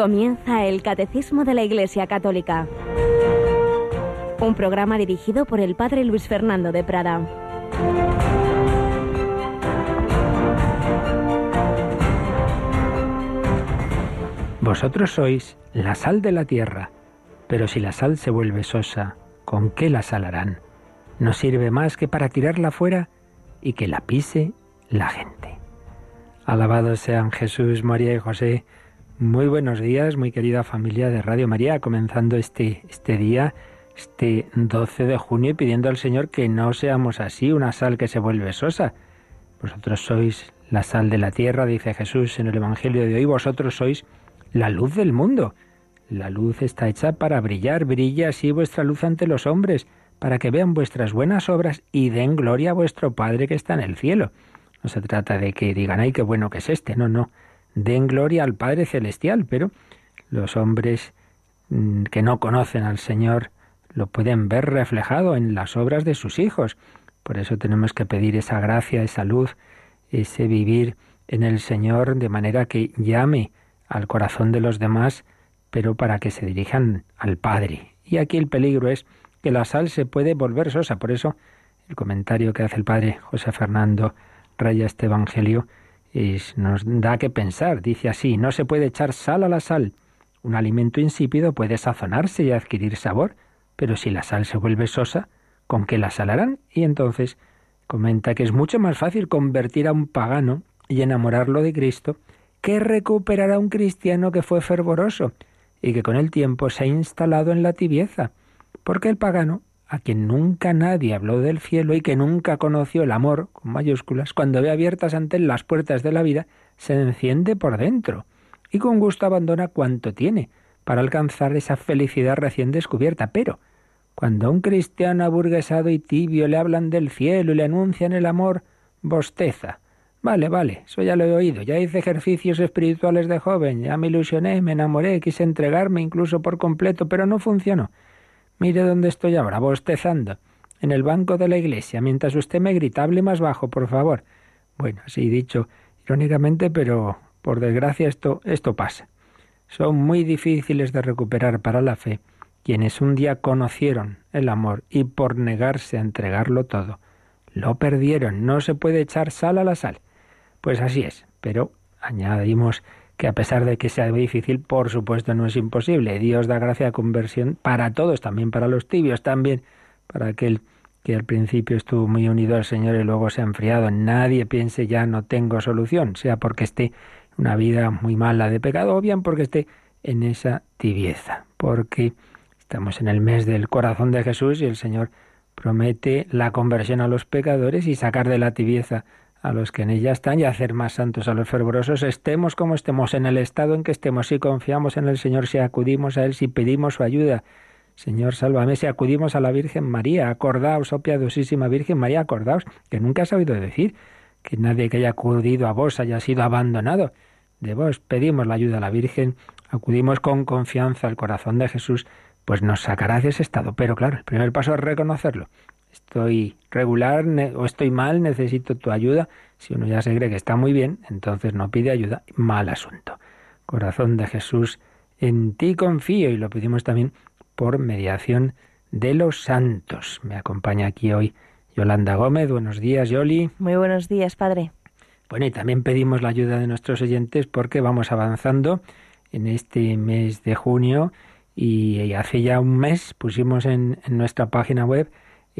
Comienza el Catecismo de la Iglesia Católica. Un programa dirigido por el Padre Luis Fernando de Prada. Vosotros sois la sal de la tierra, pero si la sal se vuelve sosa, ¿con qué la salarán? No sirve más que para tirarla fuera y que la pise la gente. Alabados sean Jesús, María y José. Muy buenos días, muy querida familia de Radio María, comenzando este, este día, este 12 de junio, y pidiendo al Señor que no seamos así, una sal que se vuelve sosa. Vosotros sois la sal de la tierra, dice Jesús en el Evangelio de hoy, vosotros sois la luz del mundo. La luz está hecha para brillar, brilla así vuestra luz ante los hombres, para que vean vuestras buenas obras y den gloria a vuestro Padre que está en el cielo. No se trata de que digan, ay, qué bueno que es este, no, no. Den gloria al Padre Celestial, pero los hombres mm, que no conocen al Señor lo pueden ver reflejado en las obras de sus hijos. Por eso tenemos que pedir esa gracia, esa luz, ese vivir en el Señor de manera que llame al corazón de los demás, pero para que se dirijan al Padre. Y aquí el peligro es que la sal se puede volver sosa. Por eso el comentario que hace el Padre José Fernando Raya este Evangelio nos da que pensar. Dice así, no se puede echar sal a la sal. Un alimento insípido puede sazonarse y adquirir sabor, pero si la sal se vuelve sosa, ¿con qué la salarán? Y entonces comenta que es mucho más fácil convertir a un pagano y enamorarlo de Cristo que recuperará un cristiano que fue fervoroso y que con el tiempo se ha instalado en la tibieza, porque el pagano, a quien nunca nadie habló del cielo y que nunca conoció el amor, con mayúsculas, cuando ve abiertas ante él las puertas de la vida, se enciende por dentro y con gusto abandona cuanto tiene para alcanzar esa felicidad recién descubierta. Pero, cuando a un cristiano aburguesado y tibio le hablan del cielo y le anuncian el amor, bosteza, Vale, vale, eso ya lo he oído. Ya hice ejercicios espirituales de joven, ya me ilusioné, me enamoré, quise entregarme incluso por completo, pero no funcionó. Mire dónde estoy ahora, bostezando, en el banco de la iglesia, mientras usted me grita, hable más bajo, por favor. Bueno, así dicho irónicamente, pero por desgracia esto, esto pasa. Son muy difíciles de recuperar para la fe quienes un día conocieron el amor y por negarse a entregarlo todo, lo perdieron. No se puede echar sal a la sal. Pues así es, pero añadimos que a pesar de que sea difícil, por supuesto no es imposible. Dios da gracia de conversión para todos, también para los tibios, también para aquel que al principio estuvo muy unido al Señor y luego se ha enfriado. Nadie piense ya no tengo solución, sea porque esté una vida muy mala de pecado o bien porque esté en esa tibieza, porque estamos en el mes del corazón de Jesús y el Señor promete la conversión a los pecadores y sacar de la tibieza a los que en ella están y hacer más santos a los fervorosos, estemos como estemos, en el estado en que estemos, si confiamos en el Señor, si acudimos a Él, si pedimos su ayuda. Señor, sálvame, si acudimos a la Virgen María, acordaos, oh piadosísima Virgen María, acordaos, que nunca has oído decir que nadie que haya acudido a vos haya sido abandonado. De vos pedimos la ayuda a la Virgen, acudimos con confianza al corazón de Jesús, pues nos sacará de ese estado. Pero claro, el primer paso es reconocerlo estoy regular o estoy mal, necesito tu ayuda. Si uno ya se cree que está muy bien, entonces no pide ayuda. Mal asunto. Corazón de Jesús, en ti confío y lo pedimos también por mediación de los santos. Me acompaña aquí hoy Yolanda Gómez. Buenos días, Yoli. Muy buenos días, Padre. Bueno, y también pedimos la ayuda de nuestros oyentes porque vamos avanzando en este mes de junio y hace ya un mes pusimos en, en nuestra página web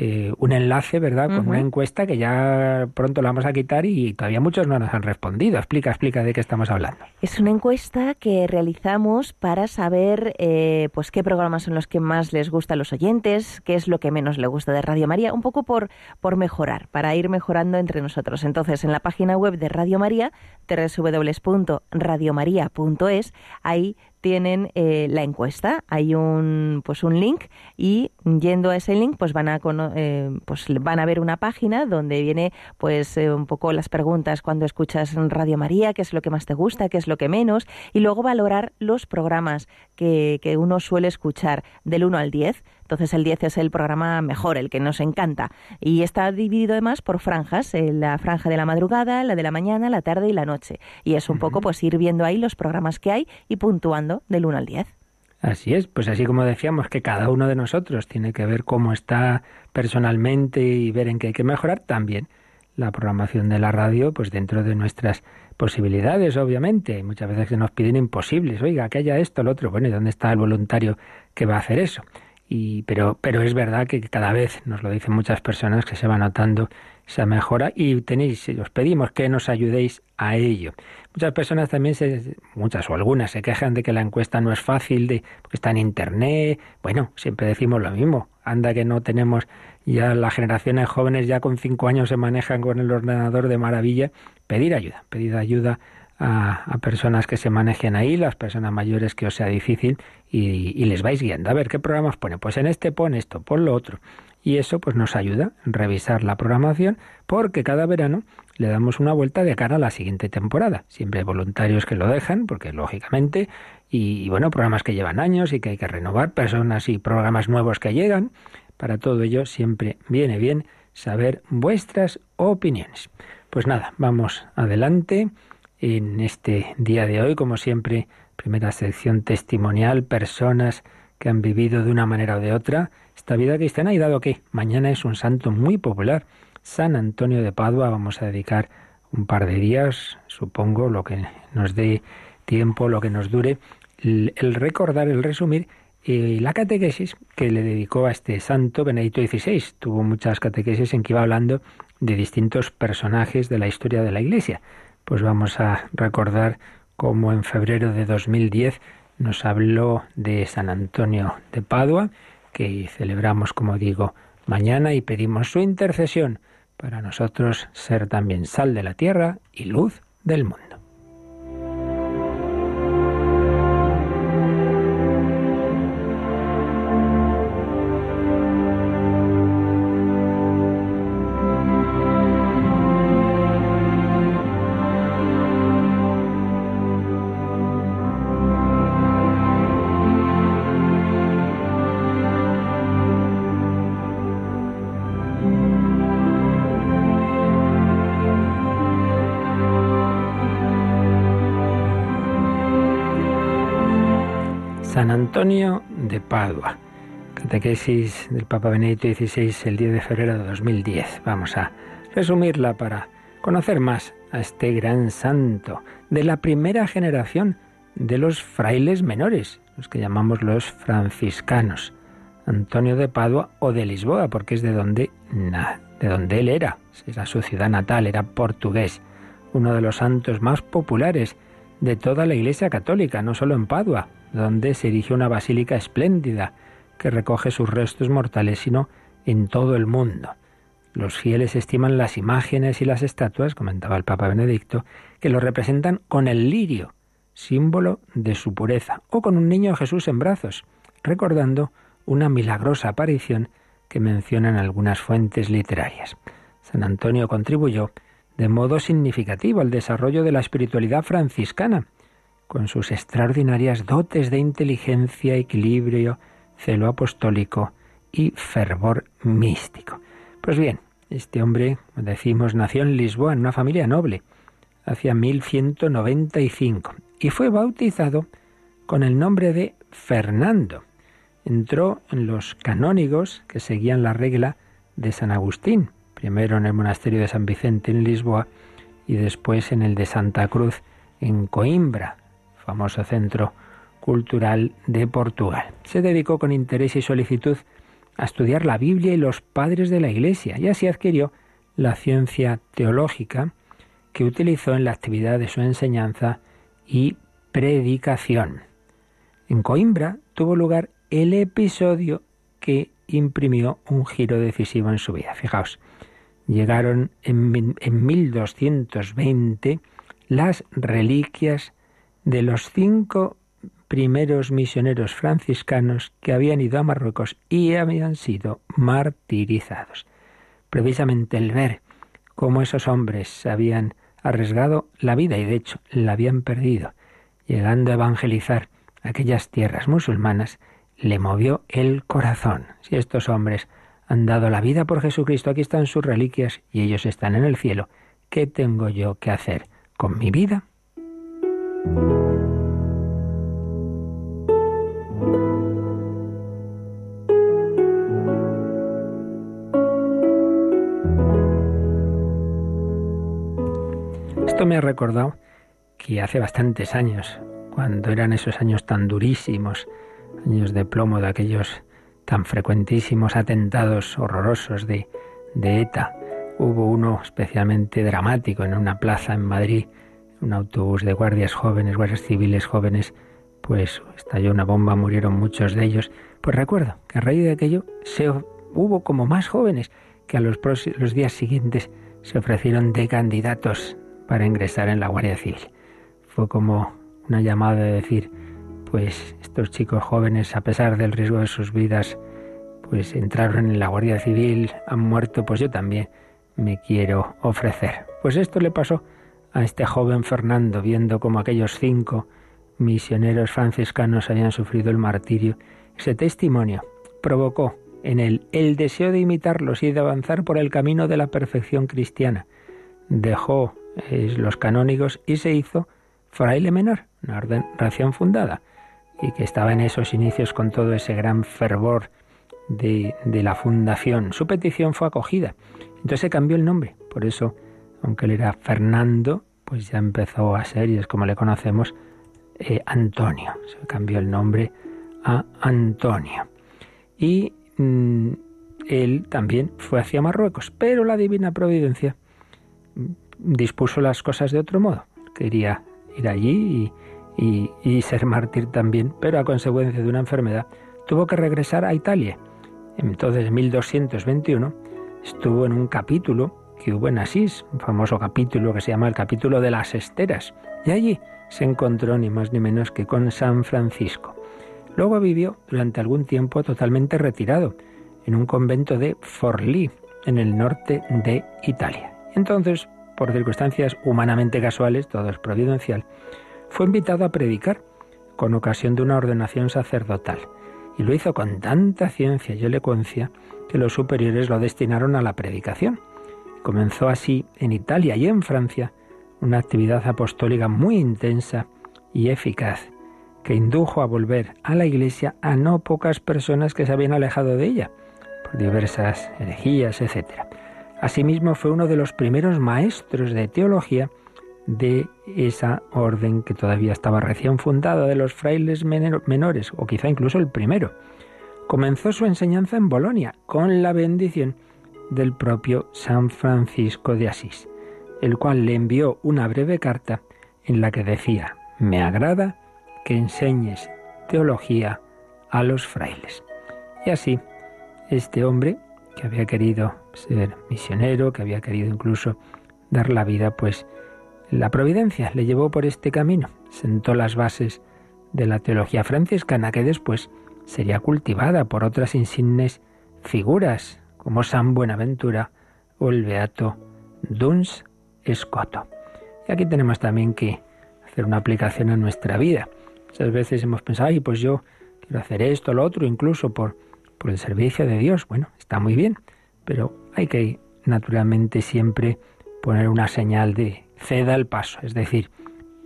eh, un enlace, ¿verdad?, con una encuesta que ya pronto la vamos a quitar y todavía muchos no nos han respondido. Explica, explica de qué estamos hablando. Es una encuesta que realizamos para saber, eh, pues, qué programas son los que más les gusta a los oyentes, qué es lo que menos le gusta de Radio María, un poco por, por mejorar, para ir mejorando entre nosotros. Entonces, en la página web de Radio María, www.radiomaria.es, ahí tienen eh, la encuesta. Hay un pues un link y yendo a ese link pues van a eh, pues van a ver una página donde viene pues eh, un poco las preguntas cuando escuchas Radio María, qué es lo que más te gusta, qué es lo que menos y luego valorar los programas que, que uno suele escuchar del 1 al 10 Entonces el 10 es el programa mejor, el que nos encanta. Y está dividido además por franjas, eh, la franja de la madrugada, la de la mañana, la tarde y la noche. Y es un poco pues ir viendo ahí los programas que hay y puntuando del 1 al 10. Así es, pues así como decíamos que cada uno de nosotros tiene que ver cómo está personalmente y ver en qué hay que mejorar, también la programación de la radio, pues dentro de nuestras posibilidades, obviamente. Muchas veces se nos piden imposibles, oiga, que haya esto, lo otro. Bueno, ¿y dónde está el voluntario que va a hacer eso? Y, pero, pero es verdad que cada vez, nos lo dicen muchas personas, que se va notando esa mejora y tenéis, os pedimos que nos ayudéis a ello. Muchas personas también, se, muchas o algunas, se quejan de que la encuesta no es fácil, de, porque está en Internet. Bueno, siempre decimos lo mismo. Anda que no tenemos ya las generaciones jóvenes ya con cinco años se manejan con el ordenador de maravilla. Pedir ayuda, pedir ayuda a, personas que se manejen ahí, las personas mayores que os sea difícil y, y les vais guiando. A ver, ¿qué programas pone? Pues en este pon esto, pon lo otro y eso pues nos ayuda a revisar la programación porque cada verano le damos una vuelta de cara a la siguiente temporada. Siempre hay voluntarios que lo dejan porque lógicamente y, bueno, programas que llevan años y que hay que renovar, personas y programas nuevos que llegan. Para todo ello siempre viene bien saber vuestras opiniones. Pues nada, vamos adelante en este día de hoy, como siempre, primera sección testimonial, personas que han vivido de una manera o de otra esta vida cristiana y dado que mañana es un santo muy popular, San Antonio de Padua, vamos a dedicar un par de días, supongo, lo que nos dé tiempo, lo que nos dure, el, recordar, el resumir y la catequesis que le dedicó a este santo Benedicto XVI. Tuvo muchas catequesis en que iba hablando de distintos personajes de la historia de la Iglesia. Pues vamos a recordar cómo en febrero de 2010 nos habló de San Antonio de Padua que celebramos, como digo, mañana y pedimos su intercesión para nosotros ser también sal de la tierra y luz del mundo. Antonio de Padua. Catequesis del Papa Benedicto XVI el 10 de febrero de 2010. Vamos a resumirla para conocer más a este gran santo de la primera generación de los frailes menores, los que llamamos los franciscanos. Antonio de Padua o de Lisboa, porque es de donde, de donde él era, era su ciudad natal, era portugués, uno de los santos más populares de toda la Iglesia Católica, no solo en Padua, donde se erigió una basílica espléndida que recoge sus restos mortales, sino en todo el mundo. Los fieles estiman las imágenes y las estatuas, comentaba el Papa Benedicto, que lo representan con el lirio, símbolo de su pureza, o con un niño Jesús en brazos, recordando una milagrosa aparición que mencionan algunas fuentes literarias. San Antonio contribuyó de modo significativo al desarrollo de la espiritualidad franciscana, con sus extraordinarias dotes de inteligencia, equilibrio, celo apostólico y fervor místico. Pues bien, este hombre, decimos, nació en Lisboa en una familia noble hacia 1195 y fue bautizado con el nombre de Fernando. Entró en los canónigos que seguían la regla de San Agustín, primero en el monasterio de San Vicente en Lisboa y después en el de Santa Cruz en Coimbra, famoso centro cultural de Portugal. Se dedicó con interés y solicitud a estudiar la Biblia y los padres de la Iglesia y así adquirió la ciencia teológica que utilizó en la actividad de su enseñanza y predicación. En Coimbra tuvo lugar el episodio que imprimió un giro decisivo en su vida. Fijaos, llegaron en, en 1220 las reliquias de los cinco primeros misioneros franciscanos que habían ido a Marruecos y habían sido martirizados. Precisamente el ver cómo esos hombres habían arriesgado la vida y de hecho la habían perdido, llegando a evangelizar aquellas tierras musulmanas, le movió el corazón. Si estos hombres han dado la vida por Jesucristo, aquí están sus reliquias y ellos están en el cielo, ¿qué tengo yo que hacer con mi vida? Esto me ha recordado que hace bastantes años, cuando eran esos años tan durísimos, años de plomo de aquellos tan frecuentísimos atentados horrorosos de, de ETA, hubo uno especialmente dramático en una plaza en Madrid, un autobús de guardias jóvenes, guardias civiles jóvenes, pues estalló una bomba, murieron muchos de ellos. Pues recuerdo que a raíz de aquello se hubo como más jóvenes que a los, los días siguientes se ofrecieron de candidatos para ingresar en la Guardia Civil. Fue como una llamada de decir, pues estos chicos jóvenes, a pesar del riesgo de sus vidas, pues entraron en la Guardia Civil, han muerto, pues yo también me quiero ofrecer. Pues esto le pasó a este joven Fernando, viendo como aquellos cinco misioneros franciscanos habían sufrido el martirio. Ese testimonio provocó en él el deseo de imitarlos y de avanzar por el camino de la perfección cristiana. Dejó los canónigos y se hizo fraile menor, una orden recién fundada, y que estaba en esos inicios con todo ese gran fervor de, de la fundación. Su petición fue acogida. Entonces cambió el nombre. Por eso aunque él era Fernando, pues ya empezó a ser, y es como le conocemos, eh, Antonio. Se cambió el nombre a Antonio. Y mm, él también fue hacia Marruecos, pero la divina providencia mm, dispuso las cosas de otro modo. Quería ir allí y, y ser mártir también, pero a consecuencia de una enfermedad tuvo que regresar a Italia. Entonces, en 1221, estuvo en un capítulo que hubo en Asís, un famoso capítulo que se llama el capítulo de las esteras, y allí se encontró ni más ni menos que con San Francisco. Luego vivió durante algún tiempo totalmente retirado en un convento de Forlì, en el norte de Italia. Entonces, por circunstancias humanamente casuales, todo es providencial, fue invitado a predicar con ocasión de una ordenación sacerdotal. Y lo hizo con tanta ciencia y elocuencia que los superiores lo destinaron a la predicación. Comenzó así en Italia y en Francia una actividad apostólica muy intensa y eficaz que indujo a volver a la Iglesia a no pocas personas que se habían alejado de ella por diversas herejías, etc. Asimismo fue uno de los primeros maestros de teología de esa orden que todavía estaba recién fundada de los frailes menores, o quizá incluso el primero. Comenzó su enseñanza en Bolonia con la bendición del propio San Francisco de Asís, el cual le envió una breve carta en la que decía, me agrada que enseñes teología a los frailes. Y así, este hombre, que había querido ser misionero, que había querido incluso dar la vida, pues la providencia le llevó por este camino, sentó las bases de la teología franciscana que después sería cultivada por otras insignes figuras como San Buenaventura o el beato Duns Scoto. Y aquí tenemos también que hacer una aplicación a nuestra vida. Muchas veces hemos pensado, ay, pues yo quiero hacer esto, lo otro, incluso por el servicio de Dios. Bueno, está muy bien, pero hay que naturalmente siempre poner una señal de ceda el paso. Es decir,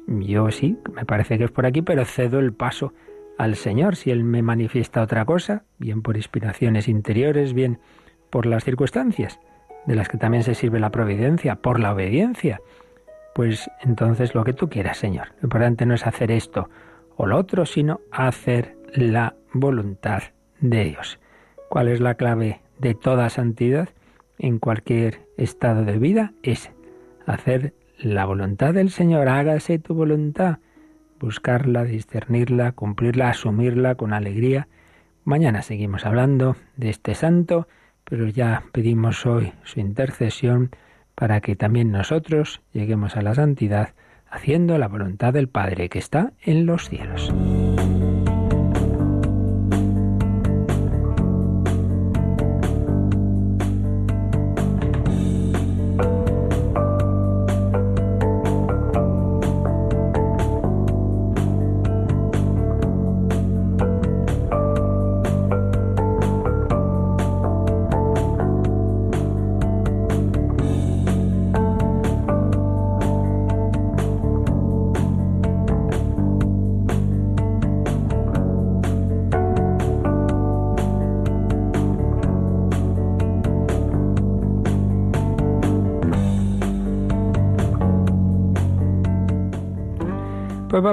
yo sí, me parece que es por aquí, pero cedo el paso al Señor. Si Él me manifiesta otra cosa, bien por inspiraciones interiores, bien por las circunstancias, de las que también se sirve la providencia, por la obediencia. Pues entonces lo que tú quieras, Señor. Lo importante no es hacer esto o lo otro, sino hacer la voluntad de Dios. ¿Cuál es la clave de toda santidad en cualquier estado de vida? Es hacer la voluntad del Señor. Hágase tu voluntad. Buscarla, discernirla, cumplirla, asumirla con alegría. Mañana seguimos hablando de este santo pero ya pedimos hoy su intercesión para que también nosotros lleguemos a la santidad haciendo la voluntad del Padre que está en los cielos.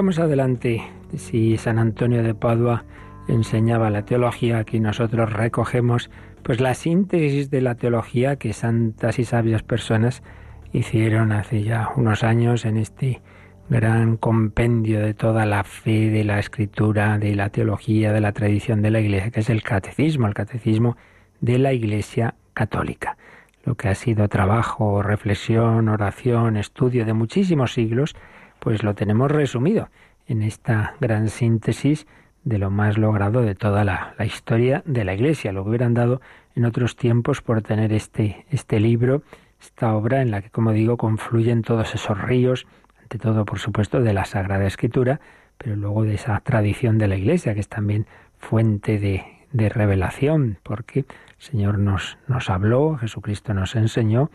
Vamos adelante. Si San Antonio de Padua enseñaba la teología, aquí nosotros recogemos pues la síntesis de la teología que santas y sabias personas hicieron hace ya unos años en este gran compendio de toda la fe, de la escritura, de la teología, de la tradición de la Iglesia, que es el catecismo, el catecismo de la Iglesia católica. Lo que ha sido trabajo, reflexión, oración, estudio de muchísimos siglos, pues lo tenemos resumido en esta gran síntesis de lo más logrado de toda la, historia de la Iglesia. Lo que hubieran dado en otros tiempos por tener este, este libro, esta obra en la que, como digo, confluyen todos esos ríos, ante todo, por supuesto, de la Sagrada Escritura, pero luego de esa tradición de la Iglesia, que es también fuente de, de revelación, porque el Señor nos, nos habló, Jesucristo nos enseñó,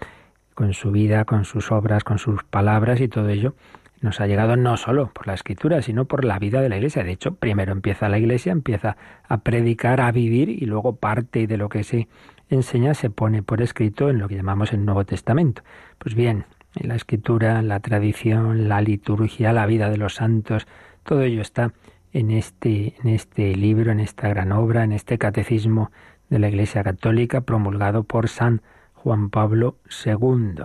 con su vida, con sus obras, con sus palabras y todo ello, nos ha llegado no solo por la escritura, sino por la vida de la iglesia. De hecho, primero empieza la iglesia, empieza a predicar, a vivir y luego parte de lo que se enseña se pone por escrito en lo que llamamos el Nuevo Testamento. Pues bien, la escritura, la tradición, la liturgia, la vida de los santos, todo ello está en este, en este libro, en esta gran obra, en este catecismo de la Iglesia Católica promulgado por San Juan Pablo II.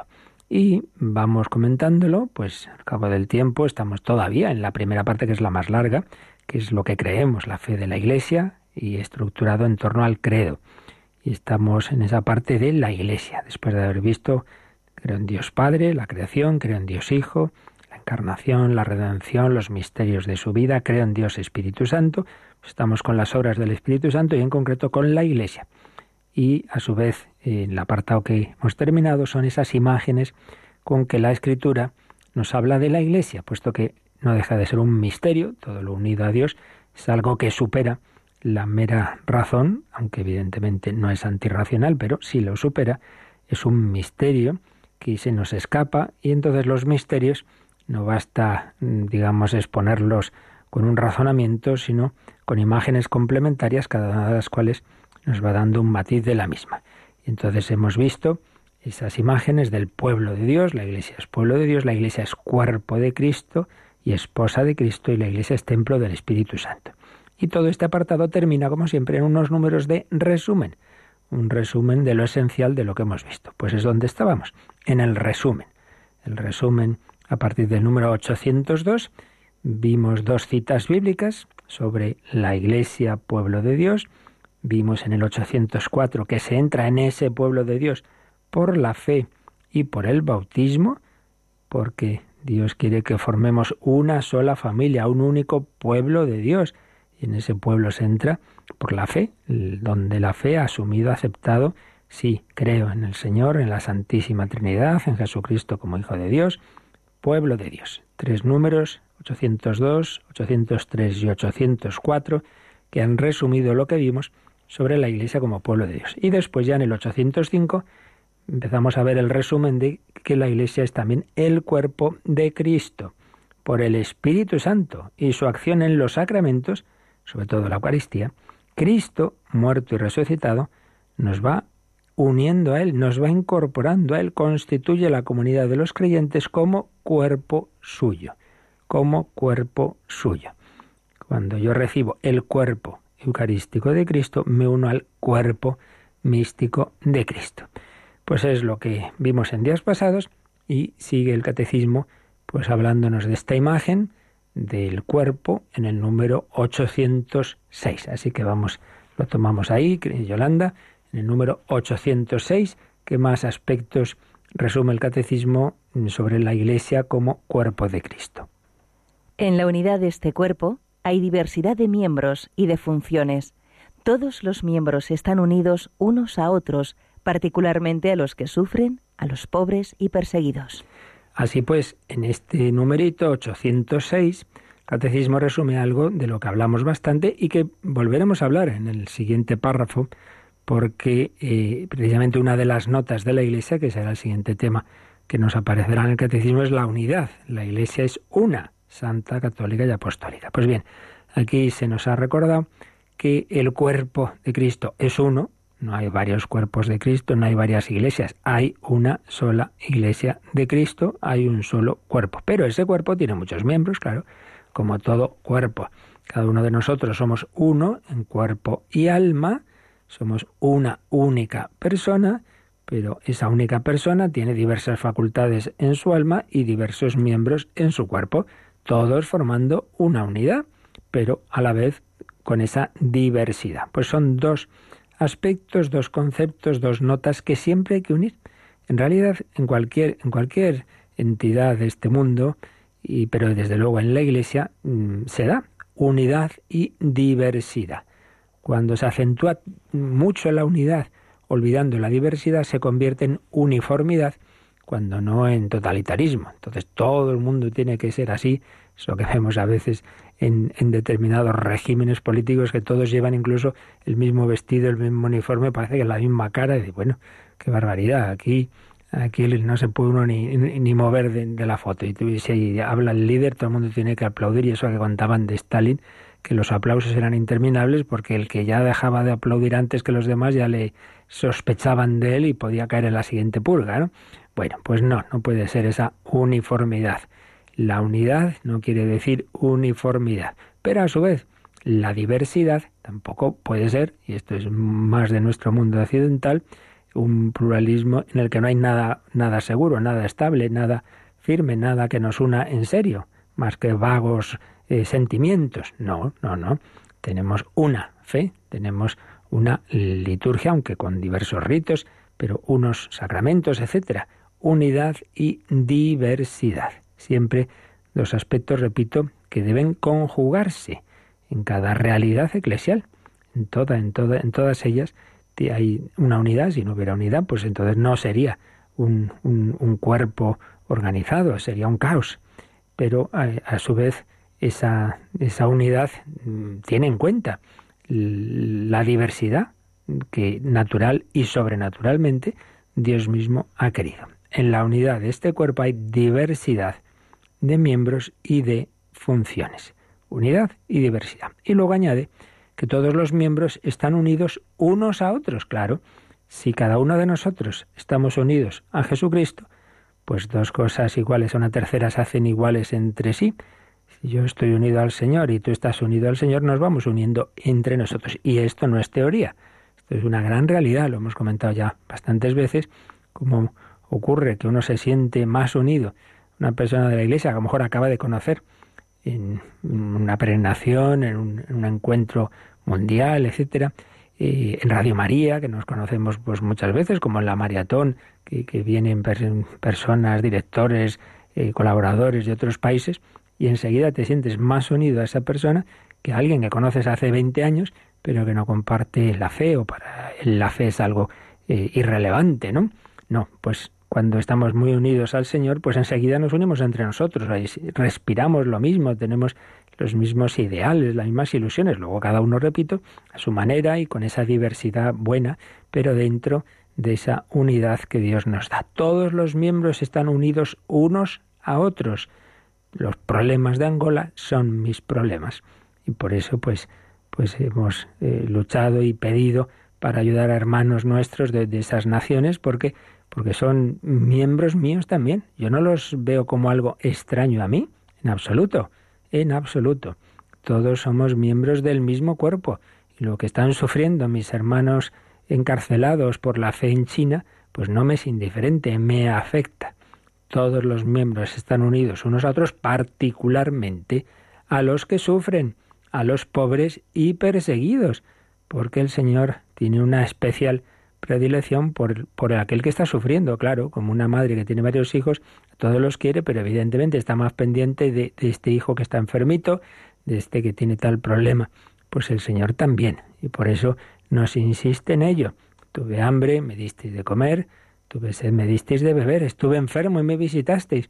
Y vamos comentándolo, pues al cabo del tiempo estamos todavía en la primera parte que es la más larga, que es lo que creemos, la fe de la Iglesia, y estructurado en torno al credo. Y estamos en esa parte de la Iglesia, después de haber visto, creo en Dios Padre, la creación, creo en Dios Hijo, la encarnación, la redención, los misterios de su vida, creo en Dios Espíritu Santo, estamos con las obras del Espíritu Santo y en concreto con la Iglesia y a su vez en el apartado que hemos terminado son esas imágenes con que la escritura nos habla de la iglesia, puesto que no deja de ser un misterio, todo lo unido a Dios es algo que supera la mera razón, aunque evidentemente no es antirracional, pero sí lo supera, es un misterio que se nos escapa y entonces los misterios no basta, digamos, exponerlos con un razonamiento, sino con imágenes complementarias, cada una de las cuales nos va dando un matiz de la misma. Y entonces hemos visto esas imágenes del pueblo de Dios, la iglesia es pueblo de Dios, la iglesia es cuerpo de Cristo y esposa de Cristo y la iglesia es templo del Espíritu Santo. Y todo este apartado termina, como siempre, en unos números de resumen, un resumen de lo esencial de lo que hemos visto. Pues es donde estábamos, en el resumen. El resumen, a partir del número 802, vimos dos citas bíblicas sobre la iglesia, pueblo de Dios, Vimos en el 804 que se entra en ese pueblo de Dios por la fe y por el bautismo, porque Dios quiere que formemos una sola familia, un único pueblo de Dios. Y en ese pueblo se entra por la fe, donde la fe ha asumido, aceptado, sí, creo en el Señor, en la Santísima Trinidad, en Jesucristo como Hijo de Dios, pueblo de Dios. Tres números, 802, 803 y 804, que han resumido lo que vimos sobre la Iglesia como pueblo de Dios. Y después ya en el 805 empezamos a ver el resumen de que la Iglesia es también el cuerpo de Cristo por el Espíritu Santo y su acción en los sacramentos, sobre todo la Eucaristía, Cristo, muerto y resucitado, nos va uniendo a Él, nos va incorporando a Él, constituye la comunidad de los creyentes como cuerpo suyo, como cuerpo suyo. Cuando yo recibo el cuerpo eucarístico de Cristo, me uno al cuerpo místico de Cristo. Pues es lo que vimos en días pasados y sigue el catecismo pues hablándonos de esta imagen del cuerpo en el número 806. Así que vamos, lo tomamos ahí, Yolanda, en el número 806, que más aspectos resume el catecismo sobre la Iglesia como cuerpo de Cristo. En la unidad de este cuerpo, hay diversidad de miembros y de funciones. Todos los miembros están unidos unos a otros, particularmente a los que sufren, a los pobres y perseguidos. Así pues, en este numerito 806, Catecismo resume algo de lo que hablamos bastante y que volveremos a hablar en el siguiente párrafo, porque eh, precisamente una de las notas de la Iglesia, que será el siguiente tema que nos aparecerá en el Catecismo, es la unidad. La Iglesia es una santa, católica y apostólica. Pues bien, aquí se nos ha recordado que el cuerpo de Cristo es uno, no hay varios cuerpos de Cristo, no hay varias iglesias, hay una sola iglesia de Cristo, hay un solo cuerpo. Pero ese cuerpo tiene muchos miembros, claro, como todo cuerpo. Cada uno de nosotros somos uno en cuerpo y alma, somos una única persona, pero esa única persona tiene diversas facultades en su alma y diversos miembros en su cuerpo, todos formando una unidad, pero a la vez con esa diversidad. Pues son dos aspectos, dos conceptos, dos notas que siempre hay que unir. En realidad, en cualquier, en cualquier entidad de este mundo, y, pero desde luego en la Iglesia, mm, se da unidad y diversidad. Cuando se acentúa mucho la unidad, olvidando la diversidad, se convierte en uniformidad, cuando no en totalitarismo. Entonces todo el mundo tiene que ser así, eso que vemos a veces en, determinados regímenes políticos que todos llevan incluso el mismo vestido, el mismo uniforme, parece que la misma cara, y bueno, qué barbaridad, aquí aquí no se puede uno ni, ni mover de, la foto. Y si habla el líder, todo el mundo tiene que aplaudir. Y eso que contaban de Stalin, que los aplausos eran interminables porque el que ya dejaba de aplaudir antes que los demás ya le sospechaban de él y podía caer en la siguiente purga. ¿no? Bueno, pues no, no puede ser esa uniformidad. La unidad no quiere decir uniformidad, pero a su vez la diversidad tampoco puede ser, y esto es más de nuestro mundo occidental, un pluralismo en el que no hay nada, nada seguro, nada estable, nada firme, nada que nos una en serio, más que vagos eh, sentimientos. No, no, no. Tenemos una fe, tenemos una liturgia, aunque con diversos ritos, pero unos sacramentos, etcétera. Unidad y diversidad. Siempre dos aspectos, repito, que deben conjugarse en cada realidad eclesial, en toda, en toda, en todas ellas hay una unidad, si no hubiera unidad, pues entonces no sería un, cuerpo organizado, sería un caos. Pero a, su vez esa, esa unidad mm, tiene en cuenta la diversidad que natural y sobrenaturalmente Dios mismo ha querido. En la unidad de este cuerpo hay diversidad de miembros y de funciones. Unidad y diversidad. Y luego añade que todos los miembros están unidos unos a otros, claro. Si cada uno de nosotros estamos unidos a Jesucristo, pues dos cosas iguales a una tercera se hacen iguales entre sí. Si yo estoy unido al Señor y tú estás unido al Señor, nos vamos uniendo entre nosotros. Y esto no es teoría, esto es una gran realidad, lo hemos comentado ya bastantes veces, como ocurre que uno se siente más unido. Una persona de la iglesia que a lo mejor acaba de conocer en una peregrinación, en un, en un encuentro mundial, etcétera. En Radio María, que nos conocemos pues muchas veces, como en la maratón, que, vienen personas, directores, eh, colaboradores de otros países, y enseguida te sientes más unido a esa persona que a alguien que conoces hace 20 años, pero que no comparte la fe, o para él la fe es algo eh, irrelevante, ¿no? No, pues cuando estamos muy unidos al Señor, pues enseguida nos unimos entre nosotros, respiramos lo mismo, tenemos los mismos ideales, las mismas ilusiones. Luego cada uno, repito, a su manera y con esa diversidad buena, pero dentro de esa unidad que Dios nos da. Todos los miembros están unidos unos a otros. Los problemas de Angola son mis problemas. Y por eso, pues, pues hemos eh, luchado y pedido para ayudar a hermanos nuestros de, de esas naciones, porque porque son miembros míos también. Yo no los veo como algo extraño a mí, en absoluto en absoluto. Todos somos miembros del mismo cuerpo y lo que están sufriendo mis hermanos encarcelados por la fe en China, pues no me es indiferente, me afecta. Todos los miembros están unidos unos a otros, particularmente a los que sufren, a los pobres y perseguidos, porque el Señor tiene una especial predilección por, por aquel que está sufriendo, claro, como una madre que tiene varios hijos, todos los quiere, pero evidentemente está más pendiente de, de este hijo que está enfermito, de este que tiene tal problema. Pues el Señor también, y por eso nos insiste en ello. Tuve hambre, me disteis de comer, tuve sed, me disteis de beber, estuve enfermo y me visitasteis.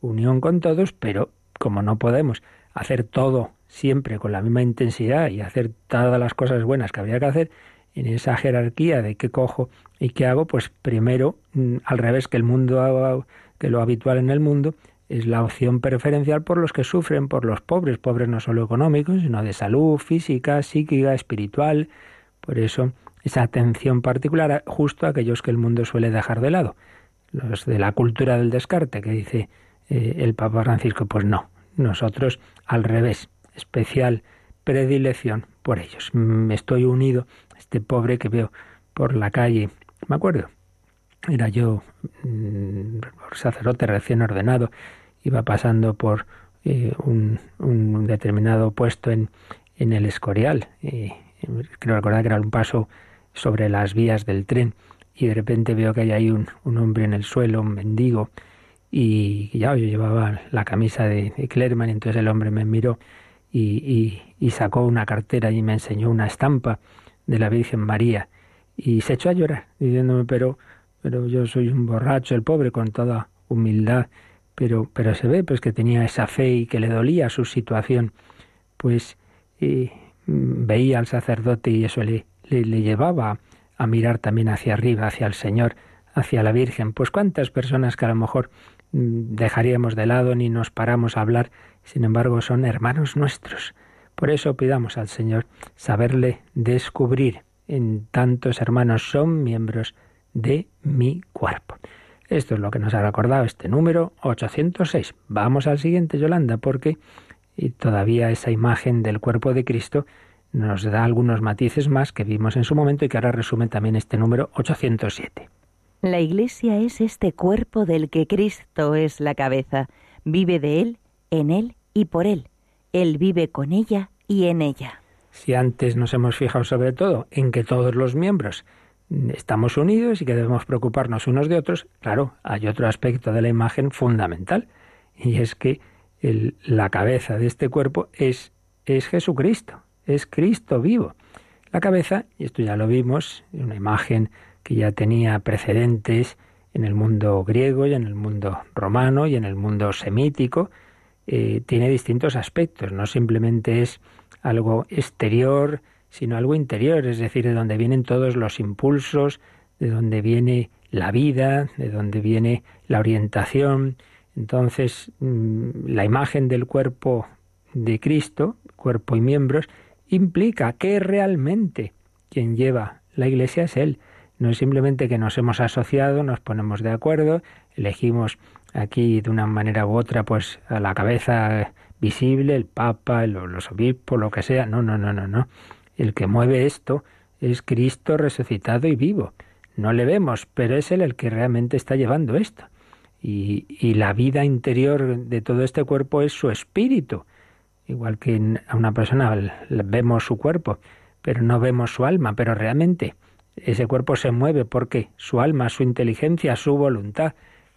Unión con todos, pero como no podemos hacer todo siempre con la misma intensidad y hacer todas las cosas buenas que habría que hacer, en esa jerarquía de qué cojo y qué hago, pues primero, mm, al revés que el mundo, que lo habitual en el mundo, es la opción preferencial por los que sufren, por los pobres, pobres no solo económicos, sino de salud física, psíquica, espiritual. Por eso, esa atención particular justo a aquellos que el mundo suele dejar de lado. Los de la cultura del descarte, que dice eh, el Papa Francisco, pues no, nosotros al revés, especial predilección por ellos. Me mm, estoy unido este pobre que veo por la calle. Me acuerdo, era yo mm, sacerdote recién ordenado, iba pasando por eh, un, determinado puesto en, en el Escorial. creo recordar que era un paso sobre las vías del tren y de repente veo que hay ahí un, un hombre en el suelo, un mendigo, y ya yo llevaba la camisa de, Clerman, y entonces el hombre me miró y, y, sacó una cartera y me enseñó una estampa de la Virgen María. Y se echó a llorar diciéndome pero pero yo soy un borracho el pobre con toda humildad. Pero pero se ve pues que tenía esa fe y que le dolía su situación. Pues eh, veía al sacerdote y eso le, le, le llevaba a mirar también hacia arriba hacia el Señor hacia la Virgen. Pues cuántas personas que a lo mejor Mm, dejaríamos de lado ni nos paramos a hablar, sin embargo son hermanos nuestros. Por eso pidamos al Señor saberle descubrir en tantos hermanos son miembros de mi cuerpo. Esto es lo que nos ha recordado este número 806. Vamos al siguiente, Yolanda, porque todavía esa imagen del cuerpo de Cristo nos da algunos matices más que vimos en su momento y que ahora resume también este número 807. La Iglesia es este cuerpo del que Cristo es la cabeza. Vive de Él, en Él y por Él. Él vive con ella y en ella. Si antes nos hemos fijado sobre todo en que todos los miembros estamos unidos y que debemos preocuparnos unos de otros, claro, hay otro aspecto de la imagen fundamental, y es que la cabeza de este cuerpo es, es Jesucristo, es Cristo vivo. La cabeza, y esto ya lo vimos, una imagen que ya tenía precedentes en el mundo griego y en el mundo romano y en el mundo semítico, eh, tiene distintos aspectos. No simplemente es algo exterior, sino algo interior, es decir, de donde vienen todos los impulsos, de donde viene la vida, de donde viene la orientación. Entonces, mm, la imagen del cuerpo de Cristo, cuerpo y miembros, implica que realmente quien lleva la Iglesia es Él. No es simplemente que nos hemos asociado, nos ponemos de acuerdo, elegimos aquí de una manera u otra, pues a la cabeza visible, el Papa, los obispos, lo que sea. No, no, no, no, no. El que mueve esto es Cristo resucitado y vivo. No le vemos, pero es Él el que realmente está llevando esto. Y, y la vida interior de todo este cuerpo es su espíritu. Igual que a una persona vemos su cuerpo, pero no vemos su alma, pero realmente ese cuerpo se mueve porque su alma, su inteligencia, su voluntad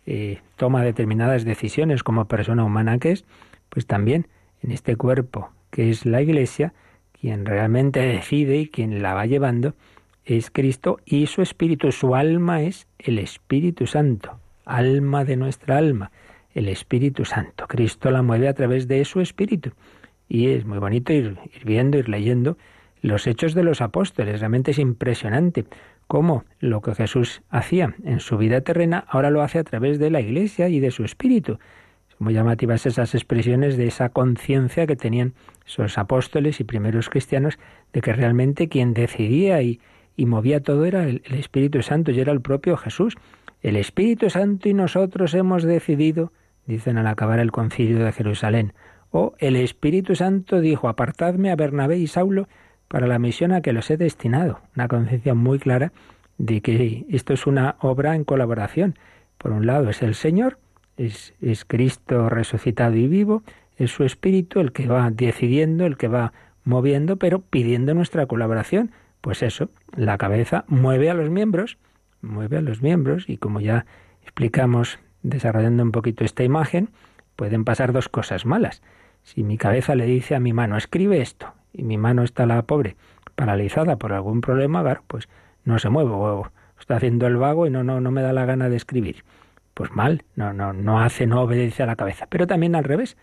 eh, toma determinadas decisiones como persona humana que es, pues también en este cuerpo que es la Iglesia, quien realmente decide y quien la va llevando es Cristo y su espíritu, su alma es el Espíritu Santo, alma de nuestra alma, el Espíritu Santo. Cristo la mueve a través de su espíritu. Y es muy bonito ir, ir viendo, ir leyendo los hechos de los apóstoles. Realmente es impresionante cómo lo que Jesús hacía en su vida terrena ahora lo hace a través de la Iglesia y de su Espíritu. Son muy llamativas esas expresiones de esa conciencia que tenían esos apóstoles y primeros cristianos de que realmente quien decidía y, movía todo era el, el Espíritu Santo y era el propio Jesús. El Espíritu Santo y nosotros hemos decidido, dicen al acabar el concilio de Jerusalén, o el Espíritu Santo dijo, apartadme a Bernabé y Saulo para la misión a que los he destinado. Una conciencia muy clara de que esto es una obra en colaboración. Por un lado es el Señor, es, Cristo resucitado y vivo, es su Espíritu el que va decidiendo, el que va moviendo, pero pidiendo nuestra colaboración. Pues eso, la cabeza mueve a los miembros, mueve a los miembros y como ya explicamos desarrollando un poquito esta imagen, pueden pasar dos cosas malas. Si mi cabeza le dice a mi mano, escribe esto, y mi mano está la pobre paralizada por algún problema, pues no se mueve o está haciendo el vago y no, no, no me da la gana de escribir. Pues mal, no, no, no hace, no obedece a la cabeza. Pero también al revés.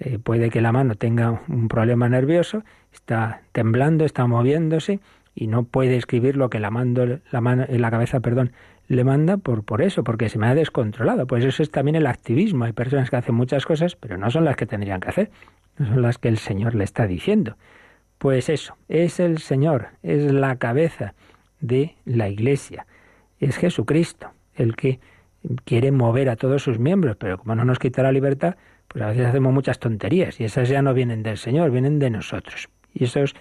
Eh, puede que la mano tenga un problema nervioso, está temblando, está moviéndose y no puede escribir lo que la, mando, la, mano, la cabeza perdón, le manda por, por eso, porque se me ha descontrolado. Pues eso es también el activismo. Hay personas que hacen muchas cosas, pero no son las que tendrían que hacer, no son las que el Señor le está diciendo. Pues eso, es el Señor, es la cabeza de la Iglesia, es Jesucristo el que quiere mover a todos sus miembros, pero como no nos quita la libertad, pues a veces hacemos muchas tonterías y esas ya no vienen del Señor, vienen de nosotros. Y eso es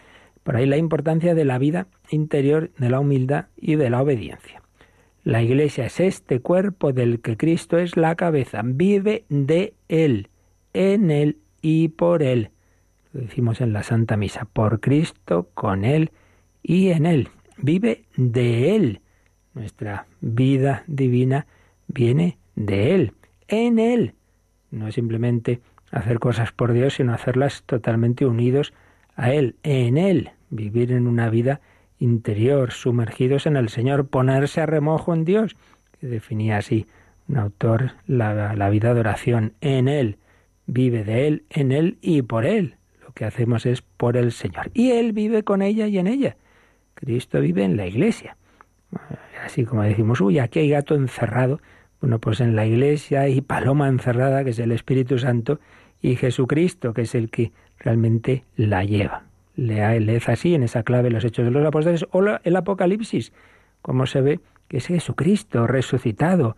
por ahí la importancia de la vida interior, de la humildad y de la obediencia. La Iglesia es este cuerpo del que Cristo es la cabeza, vive de Él, en Él y por Él. Lo decimos en la Santa Misa, por Cristo, con Él y en Él. Vive de Él. Nuestra vida divina viene de Él, en Él. No es simplemente hacer cosas por Dios, sino hacerlas totalmente unidos a Él, en Él. Vivir en una vida interior, sumergidos en el Señor, ponerse a remojo en Dios, que definía así un autor la, la vida de oración en Él. Vive de Él, en Él y por Él. Que hacemos es por el Señor. Y Él vive con ella y en ella. Cristo vive en la iglesia. Así como decimos, uy, aquí hay gato encerrado. Bueno, pues en la iglesia hay paloma encerrada, que es el Espíritu Santo, y Jesucristo, que es el que realmente la lleva. Leed así en esa clave los Hechos de los Apóstoles o el Apocalipsis, como se ve que es Jesucristo resucitado,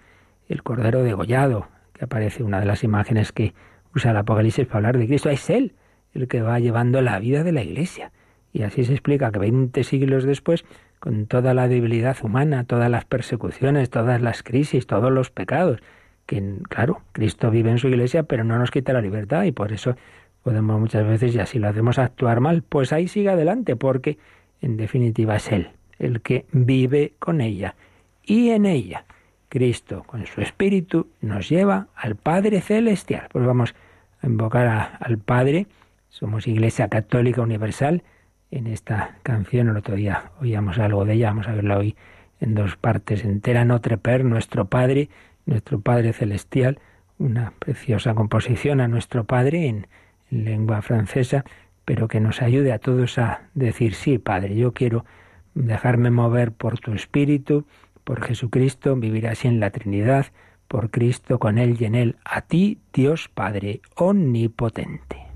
el Cordero degollado, que aparece una de las imágenes que usa el Apocalipsis para hablar de Cristo. Es Él el que va llevando la vida de la Iglesia. Y así se explica que veinte siglos después, con toda la debilidad humana, todas las persecuciones, todas las crisis, todos los pecados, que claro, Cristo vive en su iglesia, pero no nos quita la libertad y por eso podemos muchas veces, y así lo hacemos, actuar mal. Pues ahí sigue adelante, porque en definitiva es Él, el que vive con ella y en ella. Cristo, con su Espíritu, nos lleva al Padre Celestial. Pues vamos a invocar al Padre. Somos Iglesia Católica Universal. En esta canción, el otro día oíamos algo de ella, vamos a verla hoy en dos partes. Entera Notre Père, nuestro Padre, nuestro Padre Celestial. Una preciosa composición a nuestro Padre en lengua francesa, pero que nos ayude a todos a decir, sí, Padre, yo quiero dejarme mover por tu Espíritu, por Jesucristo, vivir así en la Trinidad, por Cristo, con Él y en Él, a ti, Dios Padre, omnipotente.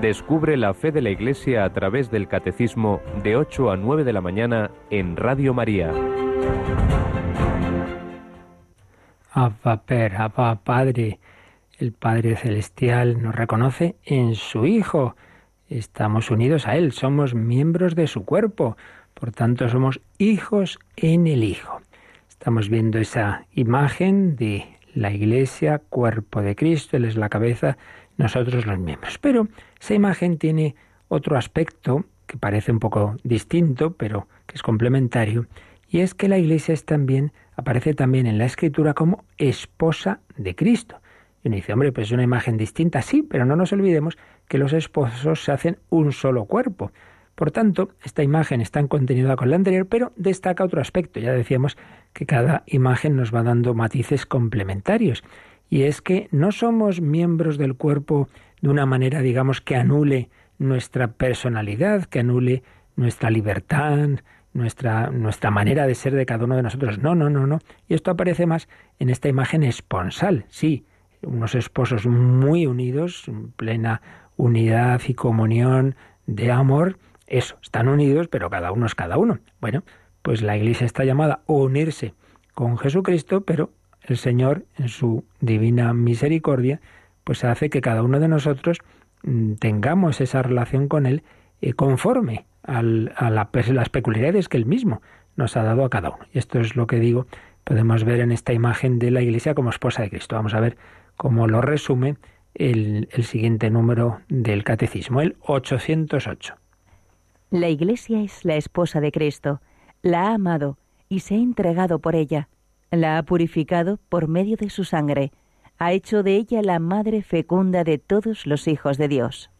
Descubre la fe de la Iglesia a través del Catecismo de 8 a 9 de la mañana en Radio María. Abba Per, Abba Padre, el Padre Celestial nos reconoce en su Hijo. Estamos unidos a Él, somos miembros de su cuerpo, por tanto somos hijos en el Hijo. Estamos viendo esa imagen de la Iglesia, cuerpo de Cristo, Él es la cabeza, nosotros los miembros. Pero esa imagen tiene otro aspecto que parece un poco distinto, pero que es complementario, y es que la Iglesia es también, aparece también en la Escritura como esposa de Cristo. Y uno dice, hombre, pues es una imagen distinta, sí, pero no nos olvidemos que los esposos se hacen un solo cuerpo. Por tanto, esta imagen está en continuidad con la anterior, pero destaca otro aspecto. Ya decíamos que cada imagen nos va dando matices complementarios y es que no somos miembros del cuerpo de una manera, digamos, que anule nuestra personalidad, que anule nuestra libertad, nuestra, nuestra manera de ser de cada uno de nosotros. No, no, no, no. Y esto aparece más en esta imagen esponsal, sí, unos esposos muy unidos, en plena unidad y comunión de amor, eso, están unidos, pero cada uno es cada uno. Bueno, pues la Iglesia está llamada a unirse con Jesucristo, pero el Señor, en su divina misericordia, pues hace que cada uno de nosotros mm, tengamos esa relación con Él eh, conforme a las peculiaridades que Él mismo nos ha dado a cada uno. Y esto es lo que digo, podemos ver en esta imagen de la Iglesia como esposa de Cristo. Vamos a ver cómo lo resume el, el siguiente número del Catecismo, el 808. La Iglesia es la esposa de Cristo, la ha amado y se ha entregado por ella la ha purificado por medio de su sangre, ha hecho de ella la madre fecunda de todos los hijos de Dios.